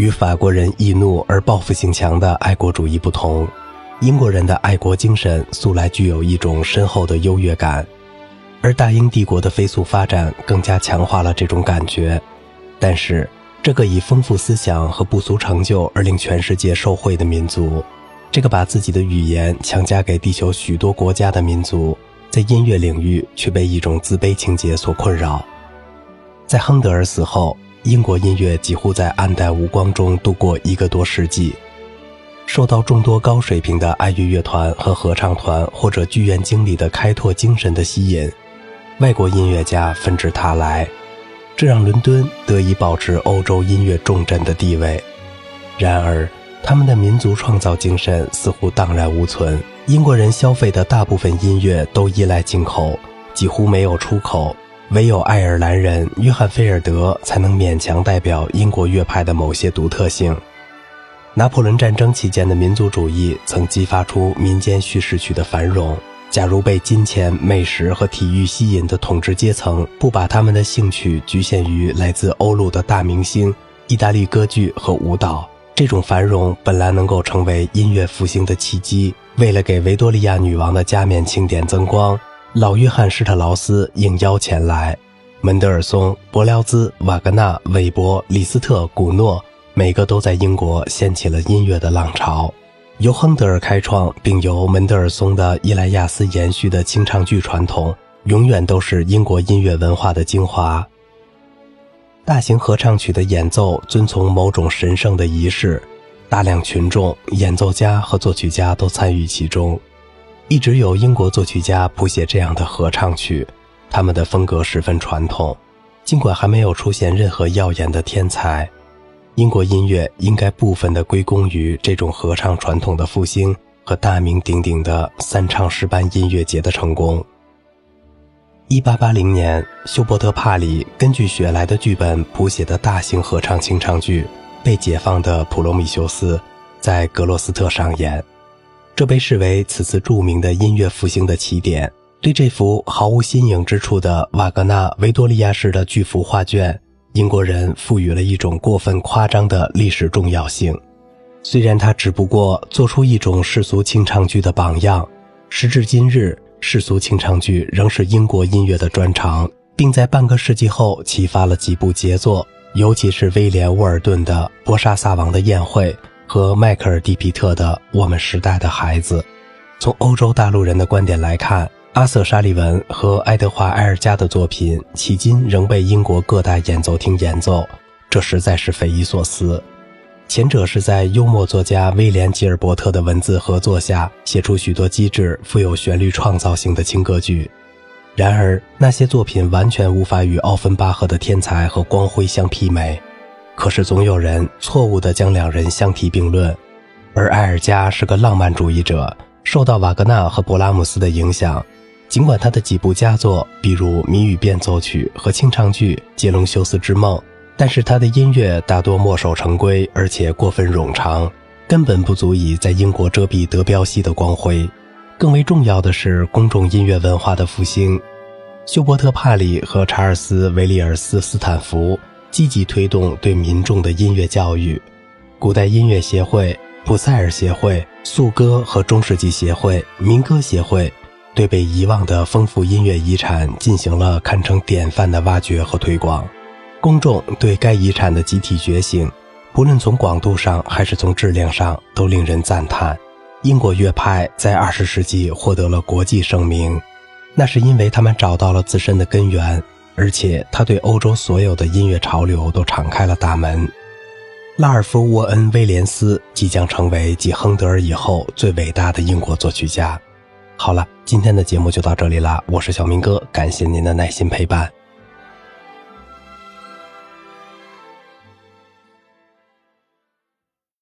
与法国人易怒而报复性强的爱国主义不同，英国人的爱国精神素来具有一种深厚的优越感，而大英帝国的飞速发展更加强化了这种感觉。但是，这个以丰富思想和不俗成就而令全世界受惠的民族，这个把自己的语言强加给地球许多国家的民族，在音乐领域却被一种自卑情结所困扰。在亨德尔死后，英国音乐几乎在暗淡无光中度过一个多世纪。受到众多高水平的爱乐乐团和合唱团或者剧院经理的开拓精神的吸引，外国音乐家纷至沓来，这让伦敦得以保持欧洲音乐重镇的地位。然而，他们的民族创造精神似乎荡然无存。英国人消费的大部分音乐都依赖进口，几乎没有出口。唯有爱尔兰人约翰·菲尔德才能勉强代表英国乐派的某些独特性。拿破仑战争期间的民族主义曾激发出民间叙事曲的繁荣。假如被金钱、美食和体育吸引的统治阶层不把他们的兴趣局限于来自欧陆的大明星、意大利歌剧和舞蹈，这种繁荣本来能够成为音乐复兴的契机。为了给维多利亚女王的加冕庆典增光。老约翰施特劳斯应邀前来，门德尔松、伯辽兹、瓦格纳、韦伯、李斯特、古诺，每个都在英国掀起了音乐的浪潮。由亨德尔开创并由门德尔松的伊莱亚斯延续的清唱剧传统，永远都是英国音乐文化的精华。大型合唱曲的演奏遵从某种神圣的仪式，大量群众、演奏家和作曲家都参与其中。一直有英国作曲家谱写这样的合唱曲，他们的风格十分传统。尽管还没有出现任何耀眼的天才，英国音乐应该部分的归功于这种合唱传统的复兴和大名鼎鼎的三唱诗班音乐节的成功。一八八零年，休伯特·帕里根据雪莱的剧本谱写的大型合唱清唱剧《被解放的普罗米修斯》在格洛斯特上演。这被视为此次著名的音乐复兴的起点。对这幅毫无新颖之处的瓦格纳维多利亚式的巨幅画卷，英国人赋予了一种过分夸张的历史重要性。虽然他只不过做出一种世俗清唱剧的榜样，时至今日，世俗清唱剧仍是英国音乐的专长，并在半个世纪后启发了几部杰作，尤其是威廉·沃尔顿的《波沙萨王的宴会》。和迈克尔·蒂皮特的《我们时代的孩子》，从欧洲大陆人的观点来看，阿瑟·沙利文和爱德华·埃尔加的作品迄今仍被英国各大演奏厅演奏，这实在是匪夷所思。前者是在幽默作家威廉·吉尔伯特的文字合作下写出许多机智、富有旋律创造性的轻歌剧，然而那些作品完全无法与奥芬巴赫的天才和光辉相媲美。可是总有人错误地将两人相提并论，而埃尔加是个浪漫主义者，受到瓦格纳和勃拉姆斯的影响。尽管他的几部佳作，比如《谜语变奏曲》和清唱剧《杰隆修斯之梦》，但是他的音乐大多墨守成规，而且过分冗长，根本不足以在英国遮蔽德彪西的光辉。更为重要的是，公众音乐文化的复兴。休伯特·帕里和查尔斯·维利尔斯·斯坦福。积极推动对民众的音乐教育，古代音乐协会、普塞尔协会、素歌和中世纪协会、民歌协会，对被遗忘的丰富音乐遗产进行了堪称典范的挖掘和推广。公众对该遗产的集体觉醒，不论从广度上还是从质量上，都令人赞叹。英国乐派在二十世纪获得了国际声名，那是因为他们找到了自身的根源。而且他对欧洲所有的音乐潮流都敞开了大门。拉尔夫·沃恩·威廉斯即将成为继亨德尔以后最伟大的英国作曲家。好了，今天的节目就到这里了，我是小明哥，感谢您的耐心陪伴。